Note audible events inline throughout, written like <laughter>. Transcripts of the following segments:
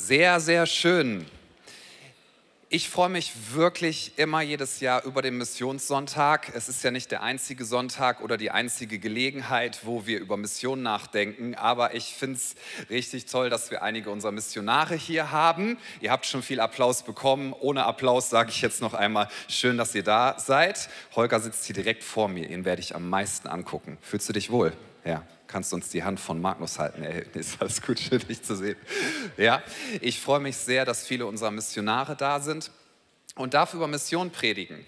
Sehr, sehr schön. Ich freue mich wirklich immer jedes Jahr über den Missionssonntag. Es ist ja nicht der einzige Sonntag oder die einzige Gelegenheit, wo wir über Mission nachdenken, aber ich finde es richtig toll, dass wir einige unserer Missionare hier haben. Ihr habt schon viel Applaus bekommen. Ohne Applaus sage ich jetzt noch einmal, schön, dass ihr da seid. Holger sitzt hier direkt vor mir, ihn werde ich am meisten angucken. Fühlst du dich wohl? Ja kannst uns die Hand von Magnus halten. Ey, <laughs> ist alles gut, schön dich zu sehen. Ja, ich freue mich sehr, dass viele unserer Missionare da sind und darf über Mission predigen.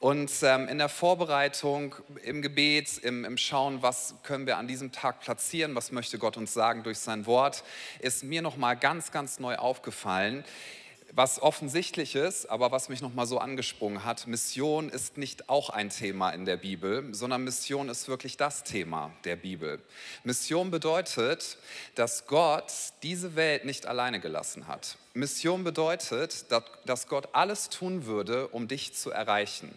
Und ähm, in der Vorbereitung, im Gebet, im, im Schauen, was können wir an diesem Tag platzieren, was möchte Gott uns sagen durch sein Wort, ist mir nochmal ganz, ganz neu aufgefallen, was offensichtlich ist, aber was mich nochmal so angesprungen hat, Mission ist nicht auch ein Thema in der Bibel, sondern Mission ist wirklich das Thema der Bibel. Mission bedeutet, dass Gott diese Welt nicht alleine gelassen hat. Mission bedeutet, dass Gott alles tun würde, um dich zu erreichen.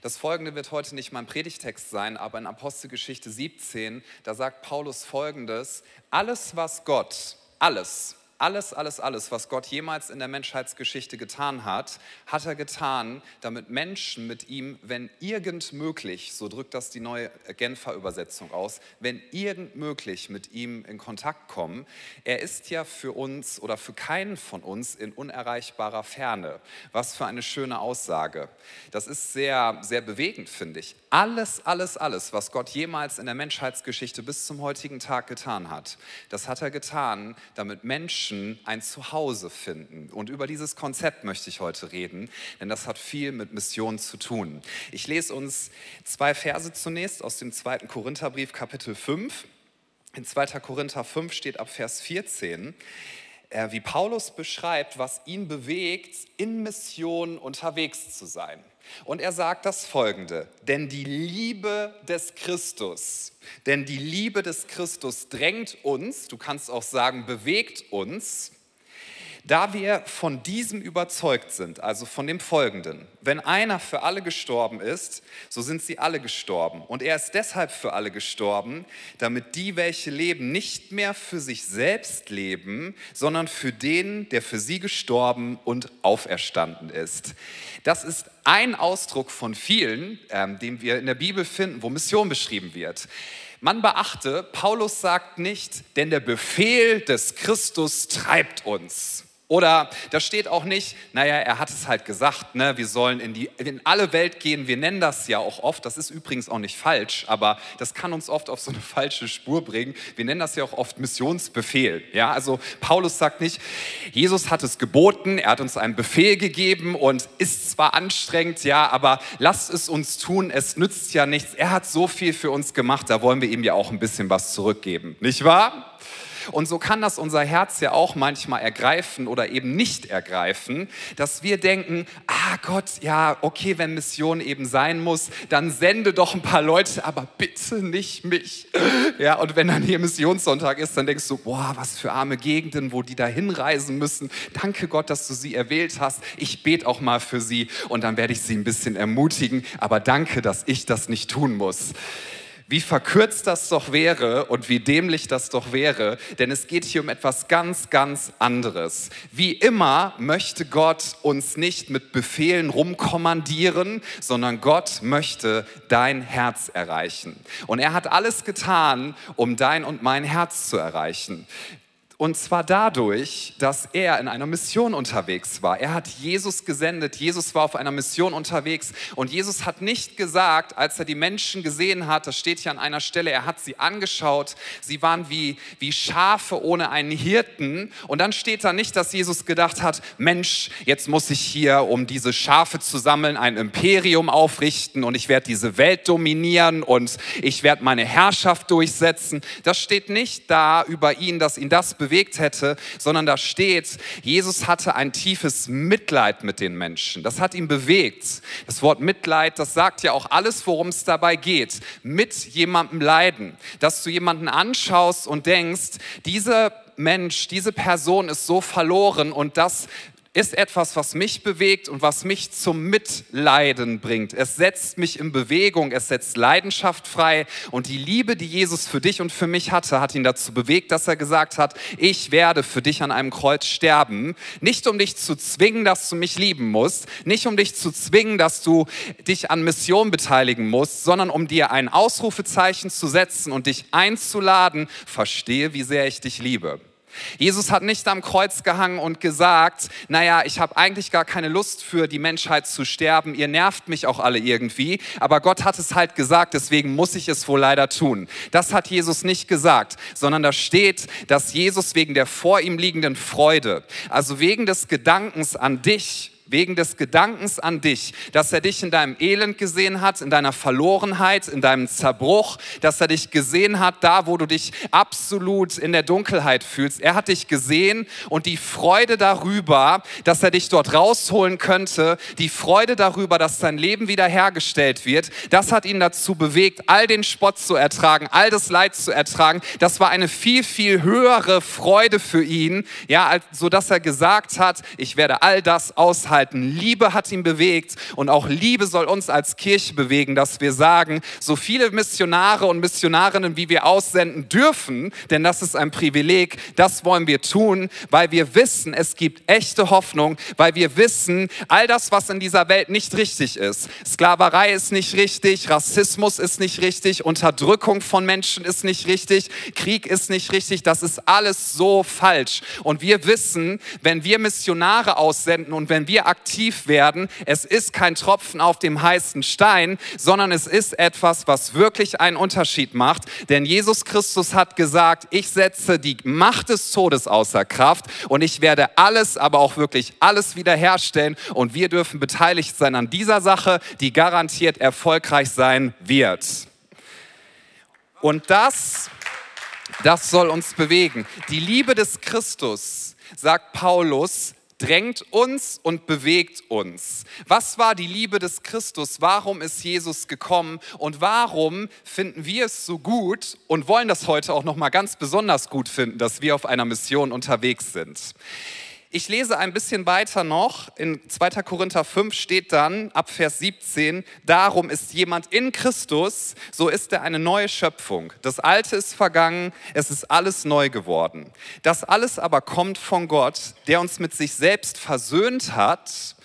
Das folgende wird heute nicht mein Predigtext sein, aber in Apostelgeschichte 17, da sagt Paulus folgendes, alles was Gott, alles, alles, alles, alles, was Gott jemals in der Menschheitsgeschichte getan hat, hat er getan, damit Menschen mit ihm, wenn irgend möglich, so drückt das die neue Genfer Übersetzung aus, wenn irgend möglich mit ihm in Kontakt kommen. Er ist ja für uns oder für keinen von uns in unerreichbarer Ferne. Was für eine schöne Aussage. Das ist sehr, sehr bewegend, finde ich. Alles, alles, alles, was Gott jemals in der Menschheitsgeschichte bis zum heutigen Tag getan hat, das hat er getan, damit Menschen Menschen ein Zuhause finden. Und über dieses Konzept möchte ich heute reden, denn das hat viel mit Mission zu tun. Ich lese uns zwei Verse zunächst aus dem zweiten Korintherbrief, Kapitel 5. In 2. Korinther 5 steht ab Vers 14, äh, wie Paulus beschreibt, was ihn bewegt, in Mission unterwegs zu sein. Und er sagt das folgende, denn die Liebe des Christus, denn die Liebe des Christus drängt uns, du kannst auch sagen, bewegt uns, da wir von diesem überzeugt sind, also von dem Folgenden, wenn einer für alle gestorben ist, so sind sie alle gestorben. Und er ist deshalb für alle gestorben, damit die, welche leben, nicht mehr für sich selbst leben, sondern für den, der für sie gestorben und auferstanden ist. Das ist ein Ausdruck von vielen, ähm, den wir in der Bibel finden, wo Mission beschrieben wird. Man beachte, Paulus sagt nicht, denn der Befehl des Christus treibt uns. Oder da steht auch nicht, naja, er hat es halt gesagt, ne, wir sollen in, die, in alle Welt gehen. Wir nennen das ja auch oft, das ist übrigens auch nicht falsch, aber das kann uns oft auf so eine <laughs> falsche Spur bringen. Wir nennen das ja auch oft Missionsbefehl. Ja, also Paulus sagt nicht, Jesus hat es geboten, er hat uns einen Befehl gegeben und ist zwar anstrengend, ja, aber lasst es uns tun, es nützt ja nichts. Er hat so viel für uns gemacht, da wollen wir ihm ja auch ein bisschen was zurückgeben. Nicht wahr? Und so kann das unser Herz ja auch manchmal ergreifen oder eben nicht ergreifen, dass wir denken, ah Gott, ja, okay, wenn Mission eben sein muss, dann sende doch ein paar Leute, aber bitte nicht mich. Ja, und wenn dann hier Missionssonntag ist, dann denkst du, boah, was für arme Gegenden, wo die da hinreisen müssen. Danke Gott, dass du sie erwählt hast. Ich bete auch mal für sie und dann werde ich sie ein bisschen ermutigen, aber danke, dass ich das nicht tun muss. Wie verkürzt das doch wäre und wie dämlich das doch wäre, denn es geht hier um etwas ganz, ganz anderes. Wie immer möchte Gott uns nicht mit Befehlen rumkommandieren, sondern Gott möchte dein Herz erreichen. Und er hat alles getan, um dein und mein Herz zu erreichen. Und zwar dadurch, dass er in einer Mission unterwegs war. Er hat Jesus gesendet. Jesus war auf einer Mission unterwegs. Und Jesus hat nicht gesagt, als er die Menschen gesehen hat, das steht hier an einer Stelle, er hat sie angeschaut. Sie waren wie, wie Schafe ohne einen Hirten. Und dann steht da nicht, dass Jesus gedacht hat, Mensch, jetzt muss ich hier, um diese Schafe zu sammeln, ein Imperium aufrichten und ich werde diese Welt dominieren und ich werde meine Herrschaft durchsetzen. Das steht nicht da über ihn, dass ihn das bewegt bewegt hätte, sondern da steht, Jesus hatte ein tiefes Mitleid mit den Menschen. Das hat ihn bewegt. Das Wort Mitleid, das sagt ja auch alles, worum es dabei geht. Mit jemandem leiden. Dass du jemanden anschaust und denkst, dieser Mensch, diese Person ist so verloren und das ist etwas, was mich bewegt und was mich zum Mitleiden bringt. Es setzt mich in Bewegung, es setzt Leidenschaft frei und die Liebe, die Jesus für dich und für mich hatte, hat ihn dazu bewegt, dass er gesagt hat, ich werde für dich an einem Kreuz sterben, nicht um dich zu zwingen, dass du mich lieben musst, nicht um dich zu zwingen, dass du dich an Mission beteiligen musst, sondern um dir ein Ausrufezeichen zu setzen und dich einzuladen, verstehe, wie sehr ich dich liebe. Jesus hat nicht am Kreuz gehangen und gesagt, naja, ich habe eigentlich gar keine Lust für die Menschheit zu sterben, ihr nervt mich auch alle irgendwie, aber Gott hat es halt gesagt, deswegen muss ich es wohl leider tun. Das hat Jesus nicht gesagt, sondern da steht, dass Jesus wegen der vor ihm liegenden Freude, also wegen des Gedankens an dich, wegen des Gedankens an dich, dass er dich in deinem Elend gesehen hat, in deiner Verlorenheit, in deinem Zerbruch, dass er dich gesehen hat, da wo du dich absolut in der Dunkelheit fühlst. Er hat dich gesehen und die Freude darüber, dass er dich dort rausholen könnte, die Freude darüber, dass dein Leben wiederhergestellt wird, das hat ihn dazu bewegt, all den Spott zu ertragen, all das Leid zu ertragen. Das war eine viel, viel höhere Freude für ihn, ja, so dass er gesagt hat, ich werde all das aushalten festhalten. Liebe hat ihn bewegt und auch Liebe soll uns als Kirche bewegen, dass wir sagen, so viele Missionare und Missionarinnen, wie wir aussenden dürfen, denn das ist ein Privileg, das wollen wir tun, weil wir wissen, es gibt echte Hoffnung, weil wir wissen, all das, was in dieser Welt nicht richtig ist, Sklaverei ist nicht richtig, Rassismus ist nicht richtig, Unterdrückung von Menschen ist nicht richtig, Krieg ist nicht richtig, das ist alles so falsch. Und wir wissen, wenn wir Missionare aussenden und wenn wir aktiv werden. Es ist kein Tropfen auf dem heißen Stein, sondern es ist etwas, was wirklich einen Unterschied macht. Denn Jesus Christus hat gesagt, ich setze die Macht des Todes außer Kraft und ich werde alles, aber auch wirklich alles wiederherstellen. Und wir dürfen beteiligt sein an dieser Sache, die garantiert erfolgreich sein wird. Und das, das soll uns bewegen. Die Liebe des Christus, sagt Paulus, drängt uns und bewegt uns. Was war die Liebe des Christus? Warum ist Jesus gekommen? Und warum finden wir es so gut und wollen das heute auch noch mal ganz besonders gut finden, dass wir auf einer Mission unterwegs sind? Ich lese ein bisschen weiter noch. In 2. Korinther 5 steht dann ab Vers 17, darum ist jemand in Christus, so ist er eine neue Schöpfung. Das Alte ist vergangen, es ist alles neu geworden. Das alles aber kommt von Gott, der uns mit sich selbst versöhnt hat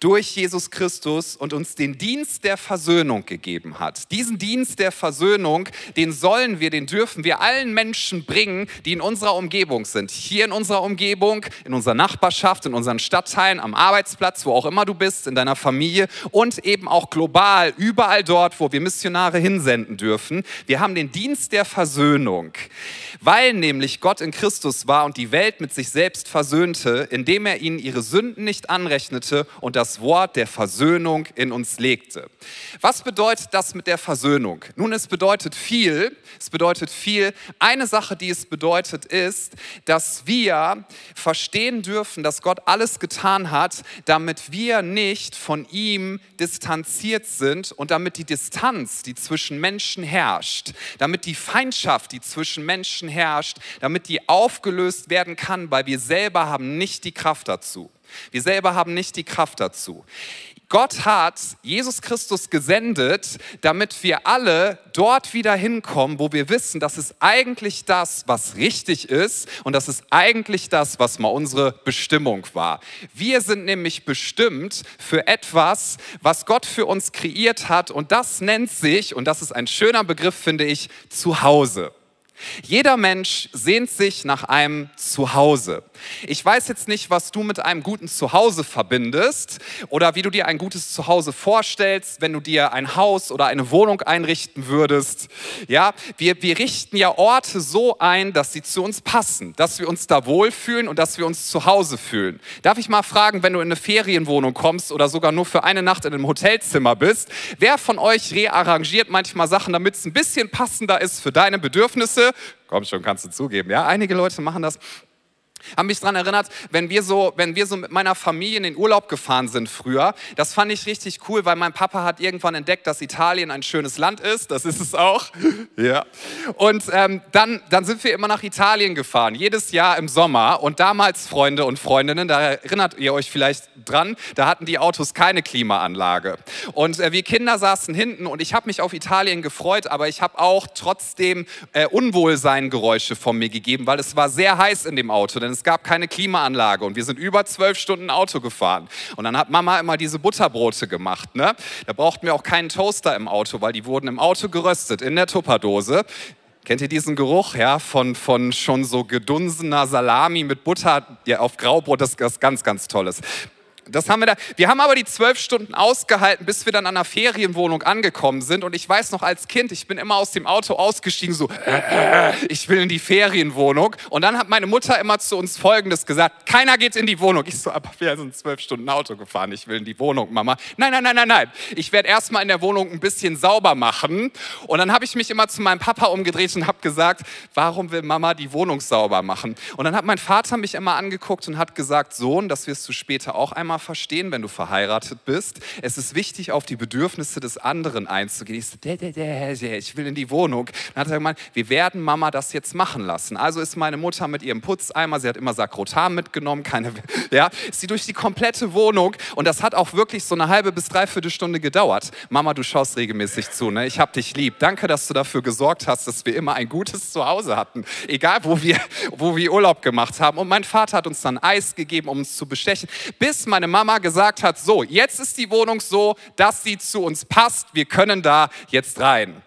durch Jesus Christus und uns den Dienst der Versöhnung gegeben hat. Diesen Dienst der Versöhnung, den sollen wir, den dürfen wir allen Menschen bringen, die in unserer Umgebung sind. Hier in unserer Umgebung, in unserer Nachbarschaft, in unseren Stadtteilen, am Arbeitsplatz, wo auch immer du bist, in deiner Familie und eben auch global, überall dort, wo wir Missionare hinsenden dürfen. Wir haben den Dienst der Versöhnung, weil nämlich Gott in Christus war und die Welt mit sich selbst versöhnte, indem er ihnen ihre Sünden nicht anrechnete und das das Wort der Versöhnung in uns legte. Was bedeutet das mit der Versöhnung? Nun, es bedeutet viel. Es bedeutet viel. Eine Sache, die es bedeutet, ist, dass wir verstehen dürfen, dass Gott alles getan hat, damit wir nicht von ihm distanziert sind und damit die Distanz, die zwischen Menschen herrscht, damit die Feindschaft, die zwischen Menschen herrscht, damit die aufgelöst werden kann, weil wir selber haben nicht die Kraft dazu. Wir selber haben nicht die Kraft dazu. Gott hat Jesus Christus gesendet, damit wir alle dort wieder hinkommen, wo wir wissen, das ist eigentlich das, was richtig ist und das ist eigentlich das, was mal unsere Bestimmung war. Wir sind nämlich bestimmt für etwas, was Gott für uns kreiert hat und das nennt sich, und das ist ein schöner Begriff, finde ich, Zuhause. Jeder Mensch sehnt sich nach einem Zuhause. Ich weiß jetzt nicht, was du mit einem guten Zuhause verbindest oder wie du dir ein gutes Zuhause vorstellst, wenn du dir ein Haus oder eine Wohnung einrichten würdest. Ja, wir, wir richten ja Orte so ein, dass sie zu uns passen, dass wir uns da wohlfühlen und dass wir uns zu Hause fühlen. Darf ich mal fragen, wenn du in eine Ferienwohnung kommst oder sogar nur für eine Nacht in einem Hotelzimmer bist, wer von euch rearrangiert manchmal Sachen, damit es ein bisschen passender ist für deine Bedürfnisse? Komm schon, kannst du zugeben. Ja, einige Leute machen das. Haben mich daran erinnert, wenn wir, so, wenn wir so mit meiner Familie in den Urlaub gefahren sind früher. Das fand ich richtig cool, weil mein Papa hat irgendwann entdeckt, dass Italien ein schönes Land ist. Das ist es auch. <laughs> Ja. Und ähm, dann, dann sind wir immer nach Italien gefahren, jedes Jahr im Sommer. Und damals, Freunde und Freundinnen, da erinnert ihr euch vielleicht dran, da hatten die Autos keine Klimaanlage. Und äh, wir Kinder saßen hinten und ich habe mich auf Italien gefreut, aber ich habe auch trotzdem äh, Unwohlseingeräusche von mir gegeben, weil es war sehr heiß in dem Auto es gab keine Klimaanlage und wir sind über zwölf Stunden Auto gefahren. Und dann hat Mama immer diese Butterbrote gemacht. Ne? Da brauchten wir auch keinen Toaster im Auto, weil die wurden im Auto geröstet, in der Tupperdose. Kennt ihr diesen Geruch ja, von, von schon so gedunsener Salami mit Butter ja, auf Graubrot? Das ist ganz, ganz Tolles. Das haben wir da. Wir haben aber die zwölf Stunden ausgehalten, bis wir dann an einer Ferienwohnung angekommen sind. Und ich weiß noch als Kind, ich bin immer aus dem Auto ausgestiegen, so, ich will in die Ferienwohnung. Und dann hat meine Mutter immer zu uns Folgendes gesagt: Keiner geht in die Wohnung. Ich so, aber wir sind zwölf Stunden Auto gefahren. Ich will in die Wohnung, Mama. Nein, nein, nein, nein, nein. Ich werde erstmal in der Wohnung ein bisschen sauber machen. Und dann habe ich mich immer zu meinem Papa umgedreht und habe gesagt: Warum will Mama die Wohnung sauber machen? Und dann hat mein Vater mich immer angeguckt und hat gesagt: Sohn, das wirst du später auch einmal Mama verstehen, wenn du verheiratet bist. Es ist wichtig, auf die Bedürfnisse des anderen einzugehen. Ich, so, ich will in die Wohnung. Dann hat er gemeint, wir werden Mama das jetzt machen lassen. Also ist meine Mutter mit ihrem Putzeimer, sie hat immer Sakrotan mitgenommen, keine, <laughs> ja, ist sie durch die komplette Wohnung und das hat auch wirklich so eine halbe bis dreiviertel Stunde gedauert. Mama, du schaust regelmäßig zu, ne? ich hab dich lieb. Danke, dass du dafür gesorgt hast, dass wir immer ein gutes Zuhause hatten, egal wo wir, wo wir Urlaub gemacht haben. Und mein Vater hat uns dann Eis gegeben, um uns zu bestechen, bis meine Mama gesagt hat, so, jetzt ist die Wohnung so, dass sie zu uns passt, wir können da jetzt rein.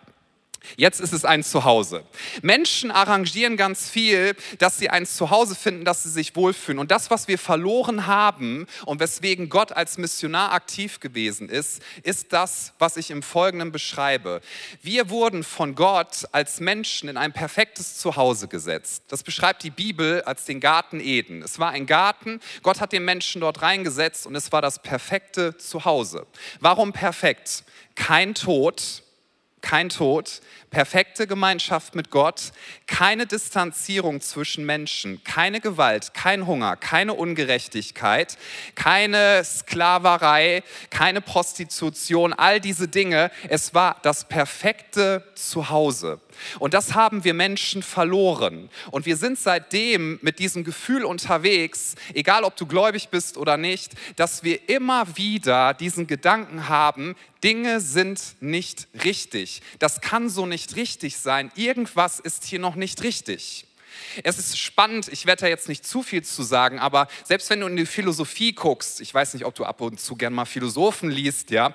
Jetzt ist es ein Zuhause. Menschen arrangieren ganz viel, dass sie ein Zuhause finden, dass sie sich wohlfühlen. Und das, was wir verloren haben und weswegen Gott als Missionar aktiv gewesen ist, ist das, was ich im Folgenden beschreibe. Wir wurden von Gott als Menschen in ein perfektes Zuhause gesetzt. Das beschreibt die Bibel als den Garten Eden. Es war ein Garten, Gott hat den Menschen dort reingesetzt und es war das perfekte Zuhause. Warum perfekt? Kein Tod, kein Tod, perfekte Gemeinschaft mit Gott, keine Distanzierung zwischen Menschen, keine Gewalt, kein Hunger, keine Ungerechtigkeit, keine Sklaverei, keine Prostitution, all diese Dinge. Es war das perfekte Zuhause. Und das haben wir Menschen verloren. Und wir sind seitdem mit diesem Gefühl unterwegs, egal ob du gläubig bist oder nicht, dass wir immer wieder diesen Gedanken haben, Dinge sind nicht richtig. Das kann so nicht richtig sein. Irgendwas ist hier noch nicht richtig. Es ist spannend, ich werde da jetzt nicht zu viel zu sagen, aber selbst wenn du in die Philosophie guckst, ich weiß nicht, ob du ab und zu gern mal Philosophen liest, ja,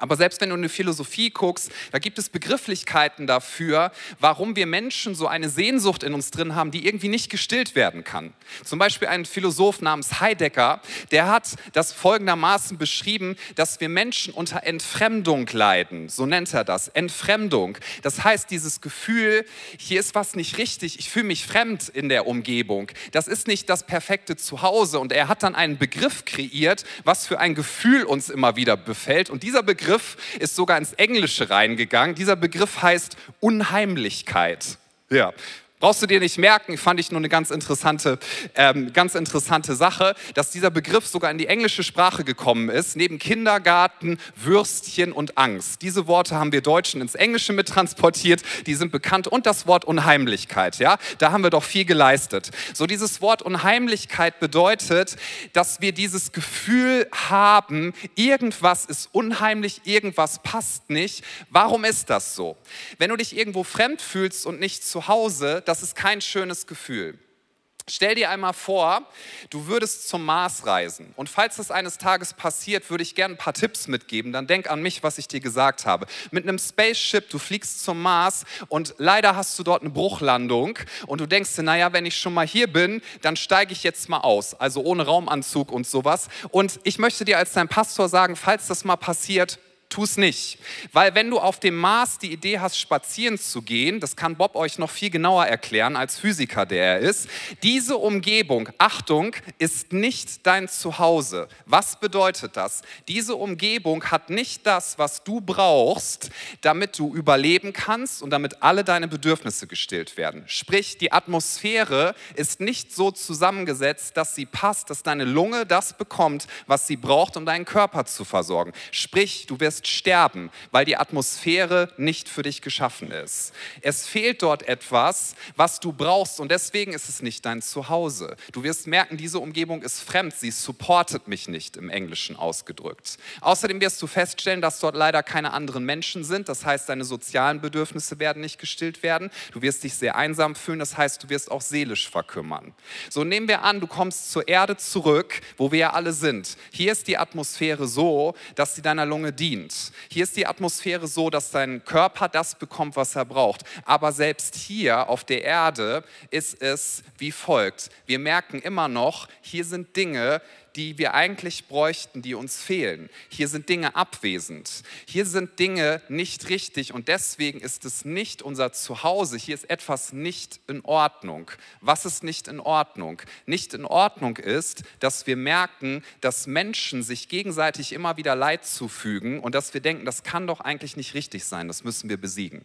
aber selbst wenn du in die Philosophie guckst, da gibt es Begrifflichkeiten dafür, warum wir Menschen so eine Sehnsucht in uns drin haben, die irgendwie nicht gestillt werden kann. Zum Beispiel ein Philosoph namens Heidegger, der hat das folgendermaßen beschrieben, dass wir Menschen unter Entfremdung leiden. So nennt er das. Entfremdung. Das heißt, dieses Gefühl, hier ist was nicht richtig, ich fühle mich fremd in der Umgebung. Das ist nicht das perfekte Zuhause. Und er hat dann einen Begriff kreiert, was für ein Gefühl uns immer wieder befällt. Und dieser Begriff Begriff ist sogar ins Englische reingegangen. Dieser Begriff heißt Unheimlichkeit. Ja, Brauchst du dir nicht merken, fand ich nur eine ganz interessante, ähm, ganz interessante Sache, dass dieser Begriff sogar in die englische Sprache gekommen ist, neben Kindergarten, Würstchen und Angst. Diese Worte haben wir Deutschen ins Englische mittransportiert, die sind bekannt und das Wort Unheimlichkeit, ja, da haben wir doch viel geleistet. So dieses Wort Unheimlichkeit bedeutet, dass wir dieses Gefühl haben, irgendwas ist unheimlich, irgendwas passt nicht. Warum ist das so? Wenn du dich irgendwo fremd fühlst und nicht zu Hause, das ist kein schönes Gefühl. Stell dir einmal vor, du würdest zum Mars reisen. Und falls das eines Tages passiert, würde ich gerne ein paar Tipps mitgeben. Dann denk an mich, was ich dir gesagt habe. Mit einem Spaceship, du fliegst zum Mars und leider hast du dort eine Bruchlandung. Und du denkst dir, naja, wenn ich schon mal hier bin, dann steige ich jetzt mal aus. Also ohne Raumanzug und sowas. Und ich möchte dir als dein Pastor sagen, falls das mal passiert, tu es nicht. Weil wenn du auf dem Mars die Idee hast, spazieren zu gehen, das kann Bob euch noch viel genauer erklären als Physiker, der er ist, diese Umgebung, Achtung, ist nicht dein Zuhause. Was bedeutet das? Diese Umgebung hat nicht das, was du brauchst, damit du überleben kannst und damit alle deine Bedürfnisse gestillt werden. Sprich, die Atmosphäre ist nicht so zusammengesetzt, dass sie passt, dass deine Lunge das bekommt, was sie braucht, um deinen Körper zu versorgen. Sprich, du wirst sterben, weil die Atmosphäre nicht für dich geschaffen ist. Es fehlt dort etwas, was du brauchst und deswegen ist es nicht dein Zuhause. Du wirst merken, diese Umgebung ist fremd, sie supportet mich nicht im Englischen ausgedrückt. Außerdem wirst du feststellen, dass dort leider keine anderen Menschen sind, das heißt, deine sozialen Bedürfnisse werden nicht gestillt werden. Du wirst dich sehr einsam fühlen, das heißt, du wirst auch seelisch verkümmern. So nehmen wir an, du kommst zur Erde zurück, wo wir ja alle sind. Hier ist die Atmosphäre so, dass sie deiner Lunge dient. Hier ist die Atmosphäre so, dass dein Körper das bekommt, was er braucht. Aber selbst hier auf der Erde ist es wie folgt. Wir merken immer noch, hier sind Dinge, die wir eigentlich bräuchten, die uns fehlen. Hier sind Dinge abwesend. Hier sind Dinge nicht richtig und deswegen ist es nicht unser Zuhause. Hier ist etwas nicht in Ordnung. Was ist nicht in Ordnung? Nicht in Ordnung ist, dass wir merken, dass Menschen sich gegenseitig immer wieder Leid zufügen und dass wir denken, das kann doch eigentlich nicht richtig sein, das müssen wir besiegen.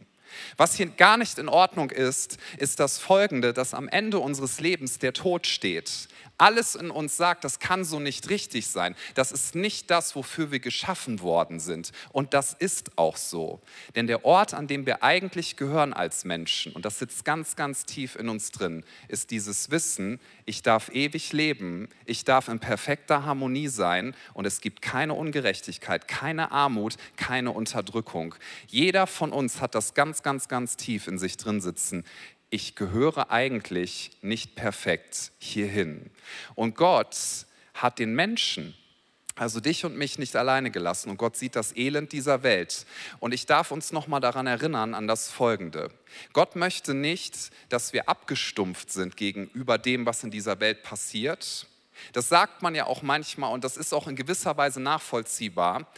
Was hier gar nicht in Ordnung ist, ist das Folgende, dass am Ende unseres Lebens der Tod steht. Alles in uns sagt, das kann so nicht richtig sein. Das ist nicht das, wofür wir geschaffen worden sind. Und das ist auch so. Denn der Ort, an dem wir eigentlich gehören als Menschen, und das sitzt ganz, ganz tief in uns drin, ist dieses Wissen, ich darf ewig leben, ich darf in perfekter Harmonie sein und es gibt keine Ungerechtigkeit, keine Armut, keine Unterdrückung. Jeder von uns hat das ganz, ganz, ganz tief in sich drin sitzen ich gehöre eigentlich nicht perfekt hierhin. Und Gott hat den Menschen, also dich und mich nicht alleine gelassen und Gott sieht das Elend dieser Welt. Und ich darf uns nochmal daran erinnern, an das Folgende. Gott möchte nicht, dass wir abgestumpft sind gegenüber dem, was in dieser Welt passiert. Das sagt man ja auch manchmal und das ist auch in gewisser Weise nachvollziehbar.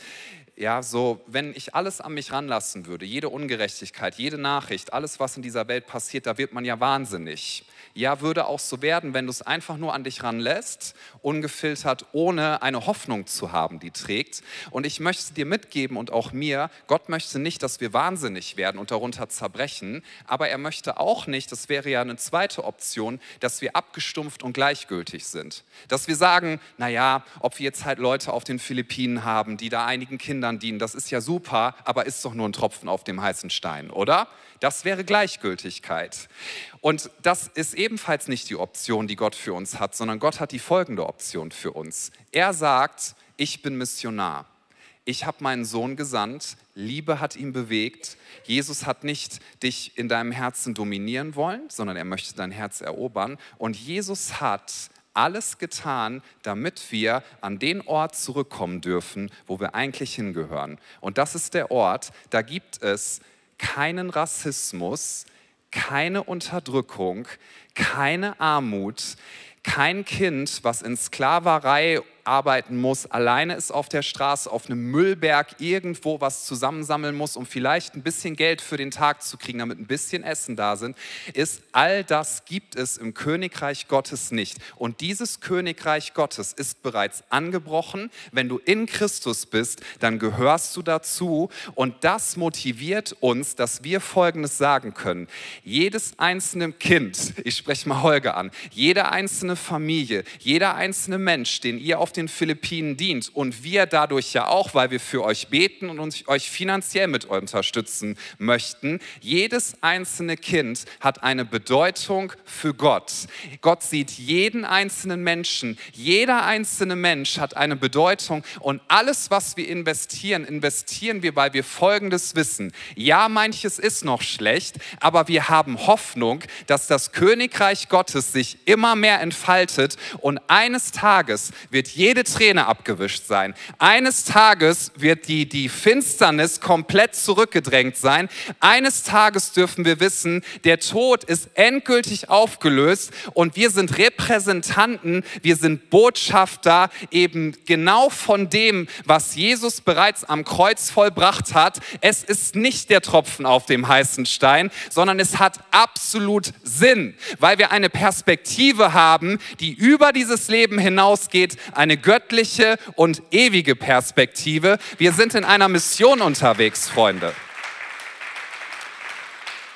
Ja, so, wenn ich alles an mich ranlassen würde, jede Ungerechtigkeit, jede Nachricht, alles, was in dieser Welt passiert, da wird man ja wahnsinnig ja, würde auch so werden, wenn du es einfach nur an dich ranlässt, ungefiltert, ohne eine Hoffnung zu haben, die trägt. Und ich möchte dir mitgeben und auch mir, Gott möchte nicht, dass wir wahnsinnig werden und darunter zerbrechen, aber er möchte auch nicht, das wäre ja eine zweite Option, dass wir abgestumpft und gleichgültig sind. Dass wir sagen, naja, ob wir jetzt halt Leute auf den Philippinen haben, die da einigen Kindern dienen, das ist ja super, aber ist doch nur ein Tropfen auf dem heißen Stein, oder? Das wäre Gleichgültigkeit. Und das ist ebenfalls nicht die Option, die Gott für uns hat, sondern Gott hat die folgende Option für uns. Er sagt, ich bin Missionar. Ich habe meinen Sohn gesandt, Liebe hat ihn bewegt. Jesus hat nicht dich in deinem Herzen dominieren wollen, sondern er möchte dein Herz erobern. Und Jesus hat alles getan, damit wir an den Ort zurückkommen dürfen, wo wir eigentlich hingehören. Und das ist der Ort, da gibt es keinen Rassismus, keine Unterdrückung, keine Armut, kein Kind, was in Sklaverei arbeiten muss, alleine ist auf der Straße, auf einem Müllberg irgendwo was zusammensammeln muss, um vielleicht ein bisschen Geld für den Tag zu kriegen, damit ein bisschen Essen da sind, ist, all das gibt es im Königreich Gottes nicht. Und dieses Königreich Gottes ist bereits angebrochen. Wenn du in Christus bist, dann gehörst du dazu. Und das motiviert uns, dass wir Folgendes sagen können. Jedes einzelne Kind, ich spreche mal Holger an, jede einzelne Familie, jeder einzelne Mensch, den ihr auf den Philippinen dient. Und wir dadurch ja auch, weil wir für euch beten und uns, euch finanziell mit unterstützen möchten, jedes einzelne Kind hat eine Bedeutung für Gott. Gott sieht jeden einzelnen Menschen, jeder einzelne Mensch hat eine Bedeutung. Und alles, was wir investieren, investieren wir, weil wir Folgendes wissen. Ja, manches ist noch schlecht, aber wir haben Hoffnung, dass das Königreich Gottes sich immer mehr entfaltet. Und eines Tages wird jeder jede Träne abgewischt sein. Eines Tages wird die, die Finsternis komplett zurückgedrängt sein. Eines Tages dürfen wir wissen, der Tod ist endgültig aufgelöst und wir sind Repräsentanten, wir sind Botschafter eben genau von dem, was Jesus bereits am Kreuz vollbracht hat. Es ist nicht der Tropfen auf dem heißen Stein, sondern es hat absolut Sinn, weil wir eine Perspektive haben, die über dieses Leben hinausgeht, eine göttliche und ewige Perspektive. Wir sind in einer Mission unterwegs, Freunde.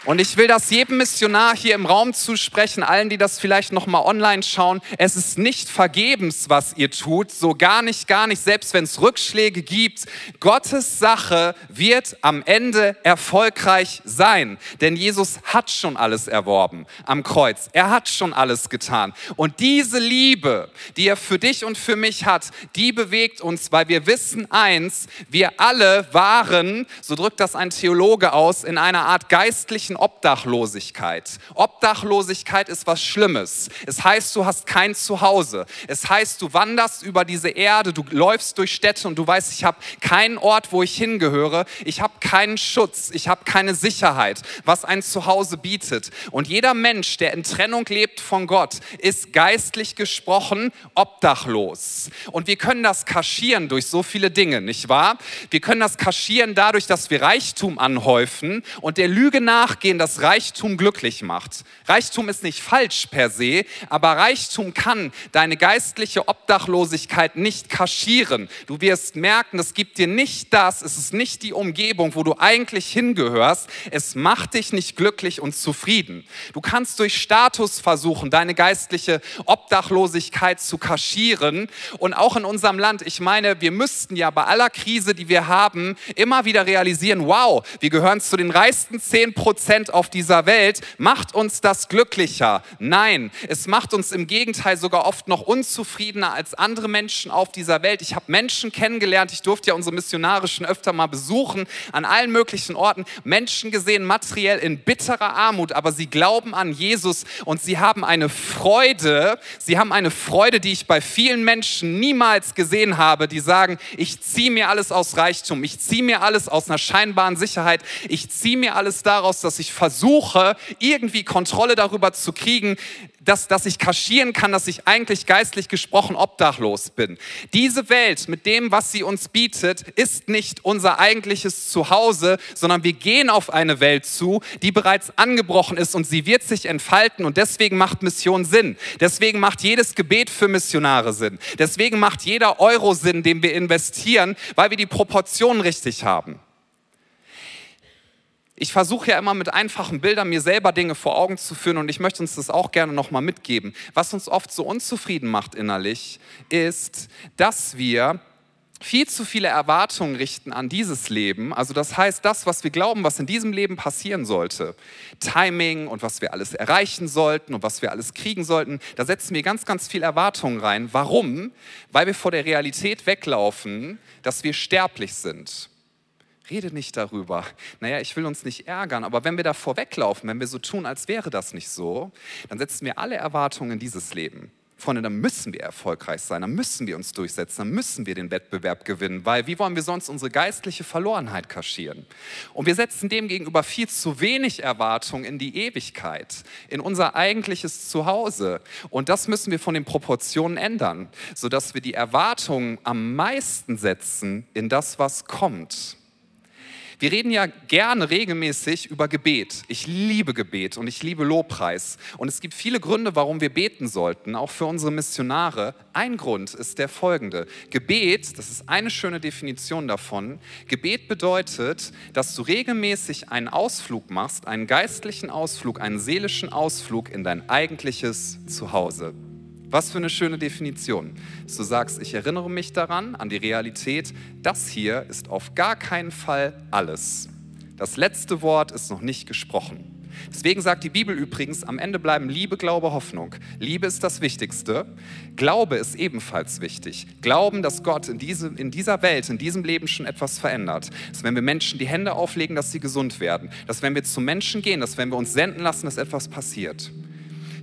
Und ich will das jedem Missionar hier im Raum zusprechen, allen, die das vielleicht noch mal online schauen. Es ist nicht vergebens, was ihr tut, so gar nicht, gar nicht, selbst wenn es Rückschläge gibt. Gottes Sache wird am Ende erfolgreich sein, denn Jesus hat schon alles erworben am Kreuz. Er hat schon alles getan. Und diese Liebe, die er für dich und für mich hat, die bewegt uns, weil wir wissen eins, wir alle waren, so drückt das ein Theologe aus, in einer Art geistlichen Menschen Obdachlosigkeit. Obdachlosigkeit ist was Schlimmes. Es heißt, du hast kein Zuhause. Es heißt, du wanderst über diese Erde, du läufst durch Städte und du weißt, ich habe keinen Ort, wo ich hingehöre. Ich habe keinen Schutz. Ich habe keine Sicherheit, was ein Zuhause bietet. Und jeder Mensch, der in Trennung lebt von Gott, ist geistlich gesprochen obdachlos. Und wir können das kaschieren durch so viele Dinge, nicht wahr? Wir können das kaschieren dadurch, dass wir Reichtum anhäufen und der Lüge nach nachgehen, dass Reichtum glücklich macht. Reichtum ist nicht falsch per se, aber Reichtum kann deine geistliche Obdachlosigkeit nicht kaschieren. Du wirst merken, es gibt dir nicht das, es ist nicht die Umgebung, wo du eigentlich hingehörst. Es macht dich nicht glücklich und zufrieden. Du kannst durch Status versuchen, deine geistliche Obdachlosigkeit zu kaschieren. Und auch in unserem Land, ich meine, wir müssten ja bei aller Krise, die wir haben, immer wieder realisieren, wow, wir gehören zu den reichsten 10 Prozent Prozent auf dieser Welt, macht uns das glücklicher. Nein, es macht uns im Gegenteil sogar oft noch unzufriedener als andere Menschen auf dieser Welt. Ich habe Menschen kennengelernt, ich durfte ja unsere Missionarischen öfter mal besuchen, an allen möglichen Orten, Menschen gesehen, materiell in bitterer Armut, aber sie glauben an Jesus und sie haben eine Freude, sie haben eine Freude, die ich bei vielen Menschen niemals gesehen habe, die sagen, ich ziehe mir alles aus Reichtum, ich ziehe mir alles aus einer scheinbaren Sicherheit, ich ziehe mir alles daraus, dass ich versuche, irgendwie Kontrolle darüber zu kriegen, dass, dass ich kaschieren kann, dass ich eigentlich geistlich gesprochen obdachlos bin. Diese Welt mit dem, was sie uns bietet, ist nicht unser eigentliches Zuhause, sondern wir gehen auf eine Welt zu, die bereits angebrochen ist und sie wird sich entfalten und deswegen macht Mission Sinn. Deswegen macht jedes Gebet für Missionare Sinn. Deswegen macht jeder Euro Sinn, den wir investieren, weil wir die Proportionen richtig haben ich versuche ja immer mit einfachen Bildern mir selber Dinge vor Augen zu führen und ich möchte uns das auch gerne nochmal mitgeben. Was uns oft so unzufrieden macht innerlich, ist, dass wir viel zu viele Erwartungen richten an dieses Leben. Also das heißt, das, was wir glauben, was in diesem Leben passieren sollte, Timing und was wir alles erreichen sollten und was wir alles kriegen sollten, da setzen wir ganz, ganz viel Erwartungen rein. Warum? Weil wir vor der Realität weglaufen, dass wir sterblich sind rede nicht darüber. Naja, ich will uns nicht ärgern, aber wenn wir da vorweglaufen, wenn wir so tun, als wäre das nicht so, dann setzen wir alle Erwartungen in dieses Leben. Freunde, dann müssen wir erfolgreich sein, dann müssen wir uns durchsetzen, dann müssen wir den Wettbewerb gewinnen, weil wie wollen wir sonst unsere geistliche Verlorenheit kaschieren? Und wir setzen dem gegenüber viel zu wenig Erwartung in die Ewigkeit, in unser eigentliches Zuhause. Und das müssen wir von den Proportionen ändern, sodass wir die Erwartungen am meisten setzen in das, was kommt. Wir reden ja gerne regelmäßig über Gebet. Ich liebe Gebet und ich liebe Lobpreis. Und es gibt viele Gründe, warum wir beten sollten, auch für unsere Missionare. Ein Grund ist der folgende. Gebet, das ist eine schöne Definition davon. Gebet bedeutet, dass du regelmäßig einen Ausflug machst, einen geistlichen Ausflug, einen seelischen Ausflug in dein eigentliches Zuhause. Was für eine schöne Definition. Du sagst, ich erinnere mich daran, an die Realität, das hier ist auf gar keinen Fall alles. Das letzte Wort ist noch nicht gesprochen. Deswegen sagt die Bibel übrigens, am Ende bleiben Liebe, Glaube, Hoffnung. Liebe ist das Wichtigste. Glaube ist ebenfalls wichtig. Glauben, dass Gott in, diese, in dieser Welt, in diesem Leben schon etwas verändert. Dass wenn wir Menschen die Hände auflegen, dass sie gesund werden. Dass wenn wir zu Menschen gehen, dass wenn wir uns senden lassen, dass etwas passiert.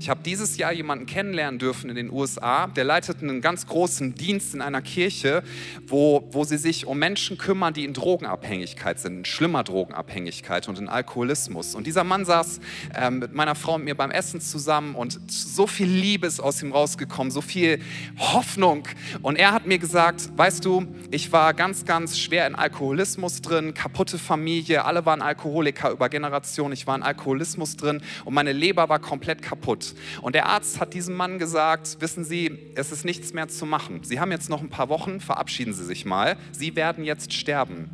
Ich habe dieses Jahr jemanden kennenlernen dürfen in den USA, der leitet einen ganz großen Dienst in einer Kirche, wo, wo sie sich um Menschen kümmern, die in Drogenabhängigkeit sind, in schlimmer Drogenabhängigkeit und in Alkoholismus. Und dieser Mann saß äh, mit meiner Frau und mir beim Essen zusammen und so viel Liebe ist aus ihm rausgekommen, so viel Hoffnung. Und er hat mir gesagt, weißt du, ich war ganz, ganz schwer in Alkoholismus drin, kaputte Familie, alle waren Alkoholiker über Generationen, ich war in Alkoholismus drin und meine Leber war komplett kaputt. Und der Arzt hat diesem Mann gesagt, wissen Sie, es ist nichts mehr zu machen. Sie haben jetzt noch ein paar Wochen, verabschieden Sie sich mal. Sie werden jetzt sterben.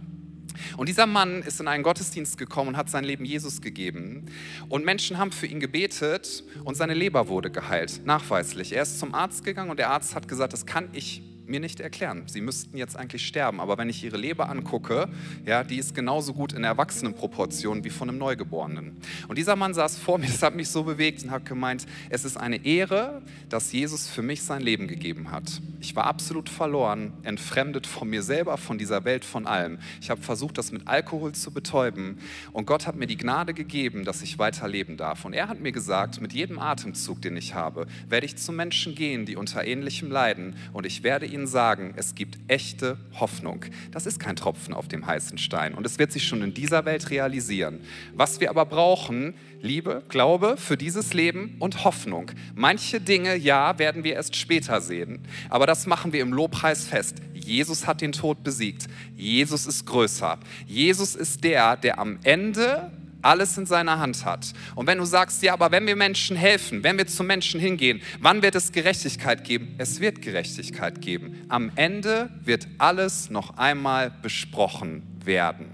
Und dieser Mann ist in einen Gottesdienst gekommen und hat sein Leben Jesus gegeben. Und Menschen haben für ihn gebetet und seine Leber wurde geheilt, nachweislich. Er ist zum Arzt gegangen und der Arzt hat gesagt, das kann ich mir nicht erklären. Sie müssten jetzt eigentlich sterben, aber wenn ich ihre Leber angucke, ja, die ist genauso gut in Erwachsenenproportionen wie von einem Neugeborenen. Und dieser Mann saß vor mir, das hat mich so bewegt und hat gemeint, es ist eine Ehre, dass Jesus für mich sein Leben gegeben hat. Ich war absolut verloren, entfremdet von mir selber, von dieser Welt, von allem. Ich habe versucht, das mit Alkohol zu betäuben und Gott hat mir die Gnade gegeben, dass ich weiterleben darf. Und er hat mir gesagt, mit jedem Atemzug, den ich habe, werde ich zu Menschen gehen, die unter ähnlichem leiden und ich werde Ihnen sagen, es gibt echte Hoffnung. Das ist kein Tropfen auf dem heißen Stein und es wird sich schon in dieser Welt realisieren. Was wir aber brauchen, Liebe, Glaube für dieses Leben und Hoffnung. Manche Dinge, ja, werden wir erst später sehen, aber das machen wir im Lobpreis fest. Jesus hat den Tod besiegt. Jesus ist größer. Jesus ist der, der am Ende alles in seiner Hand hat. Und wenn du sagst, ja, aber wenn wir Menschen helfen, wenn wir zu Menschen hingehen, wann wird es Gerechtigkeit geben? Es wird Gerechtigkeit geben. Am Ende wird alles noch einmal besprochen werden.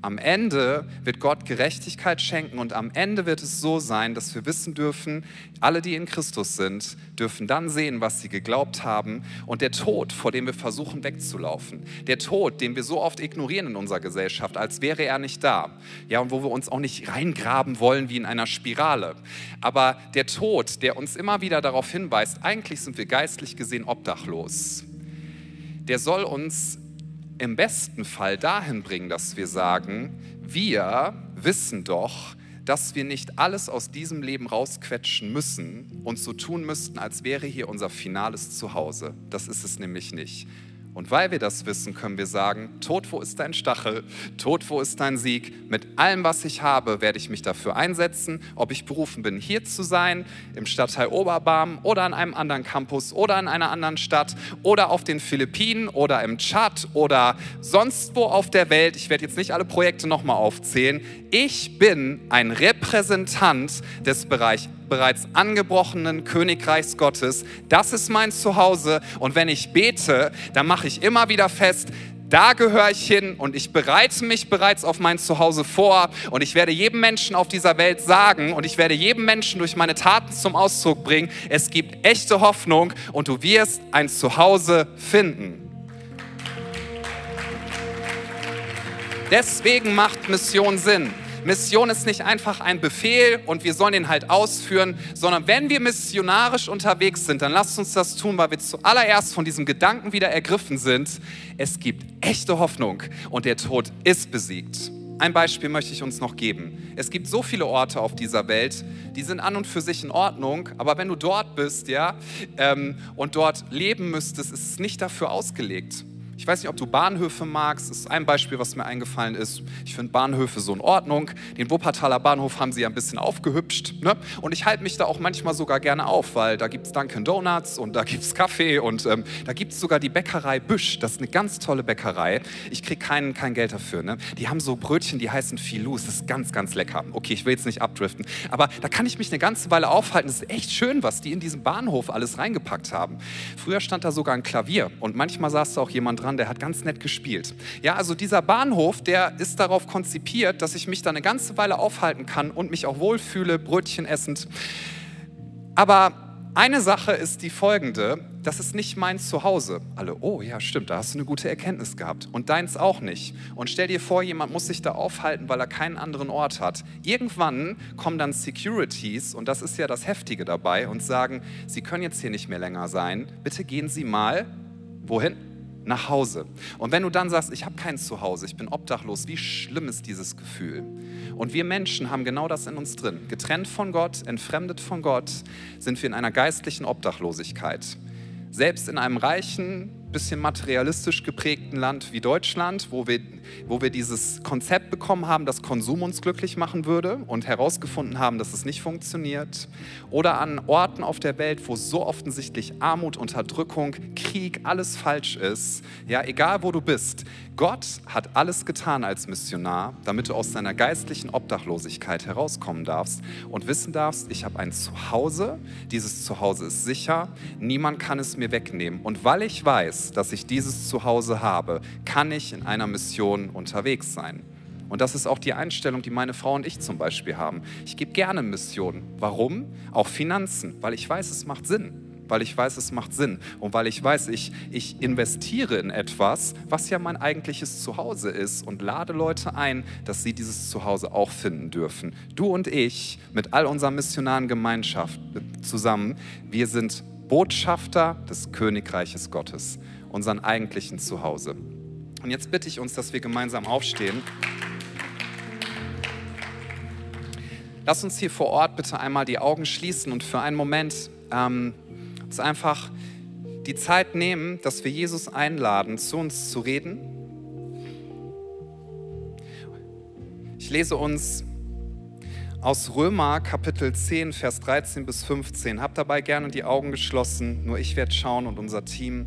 Am Ende wird Gott Gerechtigkeit schenken und am Ende wird es so sein, dass wir wissen dürfen, alle, die in Christus sind, dürfen dann sehen, was sie geglaubt haben. Und der Tod, vor dem wir versuchen wegzulaufen, der Tod, den wir so oft ignorieren in unserer Gesellschaft, als wäre er nicht da, ja, und wo wir uns auch nicht reingraben wollen wie in einer Spirale, aber der Tod, der uns immer wieder darauf hinweist, eigentlich sind wir geistlich gesehen obdachlos, der soll uns im besten Fall dahin bringen, dass wir sagen, wir wissen doch, dass wir nicht alles aus diesem Leben rausquetschen müssen und so tun müssten, als wäre hier unser finales Zuhause. Das ist es nämlich nicht. Und weil wir das wissen, können wir sagen, Tod, wo ist dein Stachel? Tod, wo ist dein Sieg? Mit allem, was ich habe, werde ich mich dafür einsetzen, ob ich berufen bin, hier zu sein, im Stadtteil Oberbarm oder an einem anderen Campus oder in einer anderen Stadt oder auf den Philippinen oder im Tschad oder sonst wo auf der Welt. Ich werde jetzt nicht alle Projekte nochmal aufzählen. Ich bin ein Repräsentant des Bereichs bereits angebrochenen Königreichs Gottes. Das ist mein Zuhause und wenn ich bete, dann mache ich immer wieder fest, da gehöre ich hin und ich bereite mich bereits auf mein Zuhause vor und ich werde jedem Menschen auf dieser Welt sagen und ich werde jedem Menschen durch meine Taten zum Ausdruck bringen, es gibt echte Hoffnung und du wirst ein Zuhause finden. Deswegen macht Mission Sinn. Mission ist nicht einfach ein Befehl und wir sollen ihn halt ausführen, sondern wenn wir missionarisch unterwegs sind, dann lasst uns das tun, weil wir zuallererst von diesem Gedanken wieder ergriffen sind. Es gibt echte Hoffnung und der Tod ist besiegt. Ein Beispiel möchte ich uns noch geben. Es gibt so viele Orte auf dieser Welt, die sind an und für sich in Ordnung, aber wenn du dort bist, ja, ähm, und dort leben müsstest, ist es nicht dafür ausgelegt. Ich weiß nicht, ob du Bahnhöfe magst. Das ist ein Beispiel, was mir eingefallen ist. Ich finde Bahnhöfe so in Ordnung. Den Wuppertaler Bahnhof haben sie ja ein bisschen aufgehübscht. Ne? Und ich halte mich da auch manchmal sogar gerne auf, weil da gibt es Dunkin' Donuts und da gibt es Kaffee und ähm, da gibt es sogar die Bäckerei Büsch. Das ist eine ganz tolle Bäckerei. Ich kriege kein, kein Geld dafür. Ne? Die haben so Brötchen, die heißen Filous. Das ist ganz, ganz lecker. Okay, ich will jetzt nicht abdriften. Aber da kann ich mich eine ganze Weile aufhalten. Das ist echt schön, was die in diesen Bahnhof alles reingepackt haben. Früher stand da sogar ein Klavier und manchmal saß da auch jemand dran dran, der hat ganz nett gespielt. Ja, also dieser Bahnhof, der ist darauf konzipiert, dass ich mich da eine ganze Weile aufhalten kann und mich auch wohlfühle, Brötchen essend. Aber eine Sache ist die folgende, das ist nicht mein Zuhause. Alle, oh ja, stimmt, da hast du eine gute Erkenntnis gehabt. Und deins auch nicht. Und stell dir vor, jemand muss sich da aufhalten, weil er keinen anderen Ort hat. Irgendwann kommen dann Securities, und das ist ja das Heftige dabei, und sagen, Sie können jetzt hier nicht mehr länger sein. Bitte gehen Sie mal, wohin? Nach Hause. Und wenn du dann sagst, ich habe kein Zuhause, ich bin obdachlos, wie schlimm ist dieses Gefühl? Und wir Menschen haben genau das in uns drin. Getrennt von Gott, entfremdet von Gott, sind wir in einer geistlichen Obdachlosigkeit. Selbst in einem reichen, bisschen materialistisch geprägten Land wie Deutschland, wo wir, wo wir dieses Konzept bekommen haben, dass Konsum uns glücklich machen würde und herausgefunden haben, dass es nicht funktioniert. Oder an Orten auf der Welt, wo so offensichtlich Armut, Unterdrückung, Krieg, alles falsch ist. Ja, egal wo du bist. Gott hat alles getan als Missionar, damit du aus deiner geistlichen Obdachlosigkeit herauskommen darfst und wissen darfst, ich habe ein Zuhause, dieses Zuhause ist sicher, niemand kann es mir wegnehmen. Und weil ich weiß, weiß, dass ich dieses Zuhause habe, kann ich in einer Mission unterwegs sein. Und das ist auch die Einstellung, die meine Frau und ich zum Beispiel haben. Ich gebe gerne Missionen. Warum? Auch Finanzen, weil ich weiß, es macht Sinn. Weil ich weiß, es macht Sinn. Und weil ich weiß, ich, ich investiere in etwas, was ja mein eigentliches Zuhause ist und lade Leute ein, dass sie dieses Zuhause auch finden dürfen. Du und ich mit all unserer missionaren Gemeinschaft zusammen, wir sind Botschafter des Königreiches Gottes, unseren eigentlichen Zuhause. Und jetzt bitte ich uns, dass wir gemeinsam aufstehen. Lass uns hier vor Ort bitte einmal die Augen schließen und für einen Moment ähm, uns einfach die Zeit nehmen, dass wir Jesus einladen, zu uns zu reden. Ich lese uns aus Römer Kapitel 10, Vers 13 bis 15. Habt dabei gerne die Augen geschlossen, nur ich werde schauen und unser Team.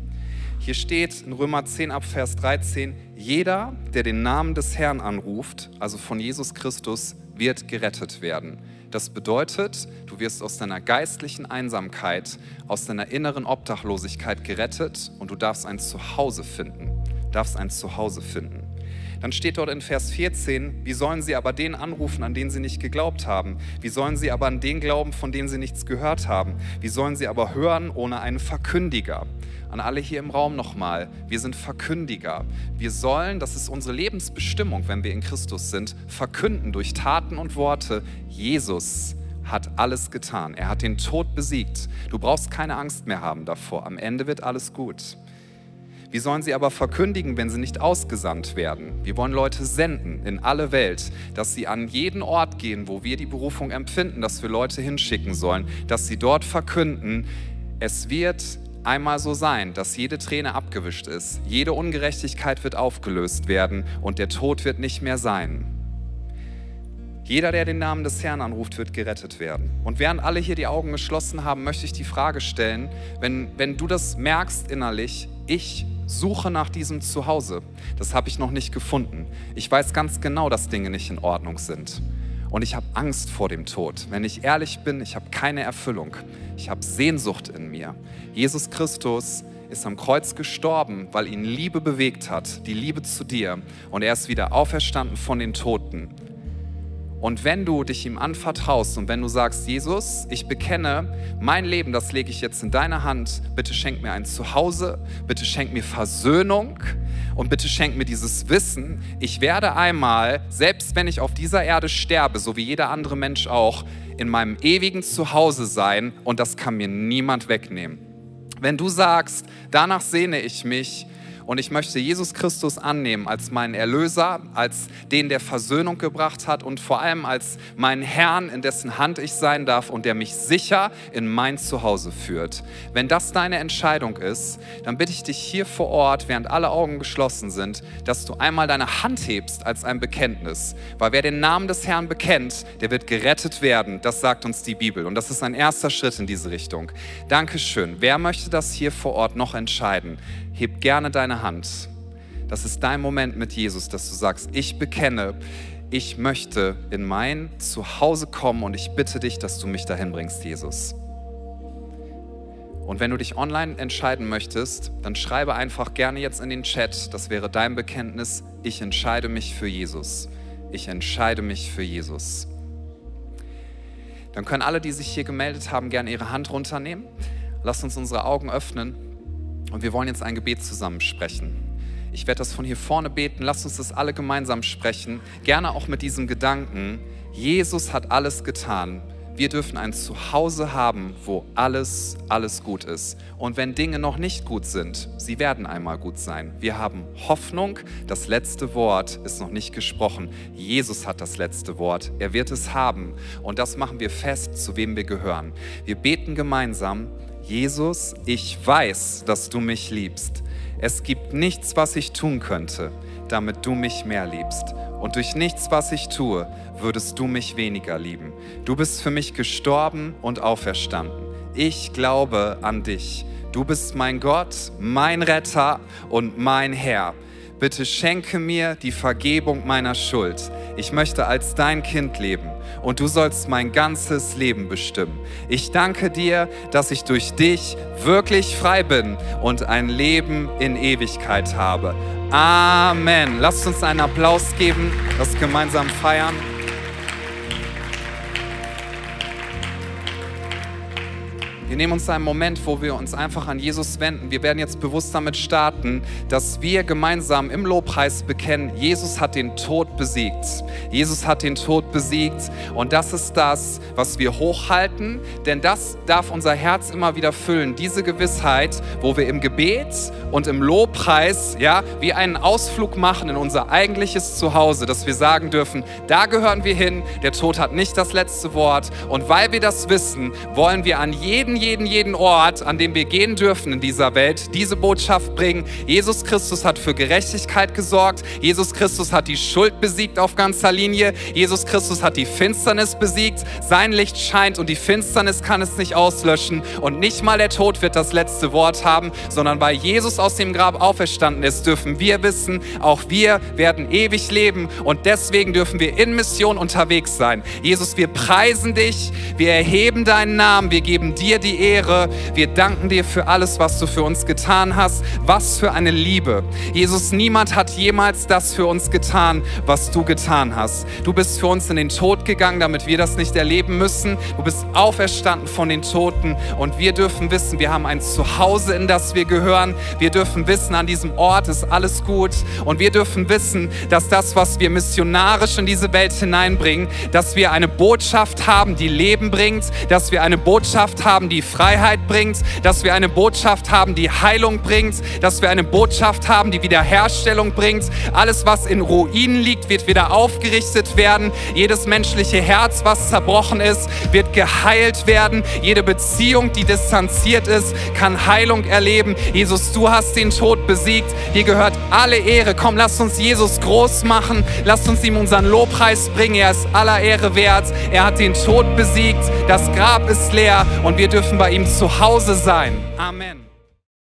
Hier steht in Römer 10 ab Vers 13, jeder, der den Namen des Herrn anruft, also von Jesus Christus, wird gerettet werden. Das bedeutet, du wirst aus deiner geistlichen Einsamkeit, aus deiner inneren Obdachlosigkeit gerettet und du darfst ein Zuhause finden. Darfst ein Zuhause finden. Dann steht dort in Vers 14, wie sollen sie aber den anrufen, an den sie nicht geglaubt haben? Wie sollen sie aber an den glauben, von dem sie nichts gehört haben? Wie sollen sie aber hören ohne einen Verkündiger? An alle hier im Raum nochmal, wir sind Verkündiger. Wir sollen, das ist unsere Lebensbestimmung, wenn wir in Christus sind, verkünden durch Taten und Worte, Jesus hat alles getan. Er hat den Tod besiegt. Du brauchst keine Angst mehr haben davor. Am Ende wird alles gut. Wie sollen sie aber verkündigen, wenn sie nicht ausgesandt werden? Wir wollen Leute senden in alle Welt, dass sie an jeden Ort gehen, wo wir die Berufung empfinden, dass wir Leute hinschicken sollen, dass sie dort verkünden, es wird einmal so sein, dass jede Träne abgewischt ist, jede Ungerechtigkeit wird aufgelöst werden und der Tod wird nicht mehr sein. Jeder, der den Namen des Herrn anruft, wird gerettet werden. Und während alle hier die Augen geschlossen haben, möchte ich die Frage stellen, wenn, wenn du das merkst innerlich, ich suche nach diesem Zuhause. Das habe ich noch nicht gefunden. Ich weiß ganz genau, dass Dinge nicht in Ordnung sind. Und ich habe Angst vor dem Tod. Wenn ich ehrlich bin, ich habe keine Erfüllung. Ich habe Sehnsucht in mir. Jesus Christus ist am Kreuz gestorben, weil ihn Liebe bewegt hat, die Liebe zu dir. Und er ist wieder auferstanden von den Toten. Und wenn du dich ihm anvertraust und wenn du sagst, Jesus, ich bekenne, mein Leben, das lege ich jetzt in deine Hand, bitte schenk mir ein Zuhause, bitte schenk mir Versöhnung und bitte schenk mir dieses Wissen, ich werde einmal, selbst wenn ich auf dieser Erde sterbe, so wie jeder andere Mensch auch, in meinem ewigen Zuhause sein und das kann mir niemand wegnehmen. Wenn du sagst, danach sehne ich mich, und ich möchte Jesus Christus annehmen als meinen Erlöser, als den, der Versöhnung gebracht hat und vor allem als meinen Herrn, in dessen Hand ich sein darf und der mich sicher in mein Zuhause führt. Wenn das deine Entscheidung ist, dann bitte ich dich hier vor Ort, während alle Augen geschlossen sind, dass du einmal deine Hand hebst als ein Bekenntnis. Weil wer den Namen des Herrn bekennt, der wird gerettet werden. Das sagt uns die Bibel. Und das ist ein erster Schritt in diese Richtung. Dankeschön. Wer möchte das hier vor Ort noch entscheiden? Heb gerne deine Hand. Das ist dein Moment mit Jesus, dass du sagst, ich bekenne, ich möchte in mein Zuhause kommen und ich bitte dich, dass du mich dahin bringst, Jesus. Und wenn du dich online entscheiden möchtest, dann schreibe einfach gerne jetzt in den Chat, das wäre dein Bekenntnis, ich entscheide mich für Jesus. Ich entscheide mich für Jesus. Dann können alle, die sich hier gemeldet haben, gerne ihre Hand runternehmen. Lass uns unsere Augen öffnen. Und wir wollen jetzt ein Gebet zusammen sprechen. Ich werde das von hier vorne beten. Lasst uns das alle gemeinsam sprechen. Gerne auch mit diesem Gedanken, Jesus hat alles getan. wir dürfen ein Zuhause haben, wo alles, alles gut ist. Und wenn Dinge noch nicht gut sind, sie werden einmal gut sein. Wir haben Hoffnung, das letzte Wort ist noch nicht gesprochen. Jesus hat das letzte Wort, er wird es haben. Und das machen wir fest, zu wem wir gehören. Wir beten gemeinsam, Jesus, ich weiß, dass du mich liebst. Es gibt nichts, was ich tun könnte, damit du mich mehr liebst. Und durch nichts, was ich tue, würdest du mich weniger lieben. Du bist für mich gestorben und auferstanden. Ich glaube an dich. Du bist mein Gott, mein Retter und mein Herr. Bitte schenke mir die Vergebung meiner Schuld. Ich möchte als dein Kind leben und du sollst mein ganzes Leben bestimmen. Ich danke dir, dass ich durch dich wirklich frei bin und ein Leben in Ewigkeit habe. Amen. Lasst uns einen Applaus geben, das gemeinsam feiern. Wir nehmen uns einen Moment, wo wir uns einfach an Jesus wenden. Wir werden jetzt bewusst damit starten, dass wir gemeinsam im Lobpreis bekennen, Jesus hat den Tod besiegt. Jesus hat den Tod besiegt und das ist das, was wir hochhalten, denn das darf unser Herz immer wieder füllen. Diese Gewissheit, wo wir im Gebet und im Lobpreis, ja, wie einen Ausflug machen in unser eigentliches Zuhause, dass wir sagen dürfen, da gehören wir hin, der Tod hat nicht das letzte Wort und weil wir das wissen, wollen wir an jeden jeden, jeden Ort, an dem wir gehen dürfen in dieser Welt, diese Botschaft bringen. Jesus Christus hat für Gerechtigkeit gesorgt. Jesus Christus hat die Schuld besiegt auf ganzer Linie. Jesus Christus hat die Finsternis besiegt. Sein Licht scheint und die Finsternis kann es nicht auslöschen. Und nicht mal der Tod wird das letzte Wort haben, sondern weil Jesus aus dem Grab auferstanden ist, dürfen wir wissen, auch wir werden ewig leben. Und deswegen dürfen wir in Mission unterwegs sein. Jesus, wir preisen dich, wir erheben deinen Namen, wir geben dir die die Ehre. Wir danken dir für alles, was du für uns getan hast. Was für eine Liebe. Jesus, niemand hat jemals das für uns getan, was du getan hast. Du bist für uns in den Tod gegangen, damit wir das nicht erleben müssen. Du bist auferstanden von den Toten und wir dürfen wissen, wir haben ein Zuhause, in das wir gehören. Wir dürfen wissen, an diesem Ort ist alles gut und wir dürfen wissen, dass das, was wir missionarisch in diese Welt hineinbringen, dass wir eine Botschaft haben, die Leben bringt, dass wir eine Botschaft haben, die Freiheit bringt, dass wir eine Botschaft haben, die Heilung bringt, dass wir eine Botschaft haben, die Wiederherstellung bringt. Alles, was in Ruinen liegt, wird wieder aufgerichtet werden. Jedes menschliche Herz, was zerbrochen ist, wird geheilt werden. Jede Beziehung, die distanziert ist, kann Heilung erleben. Jesus, du hast den Tod besiegt. Dir gehört alle Ehre. Komm, lass uns Jesus groß machen. Lass uns ihm unseren Lobpreis bringen. Er ist aller Ehre wert. Er hat den Tod besiegt. Das Grab ist leer und wir dürfen bei ihm zu Hause sein. Amen.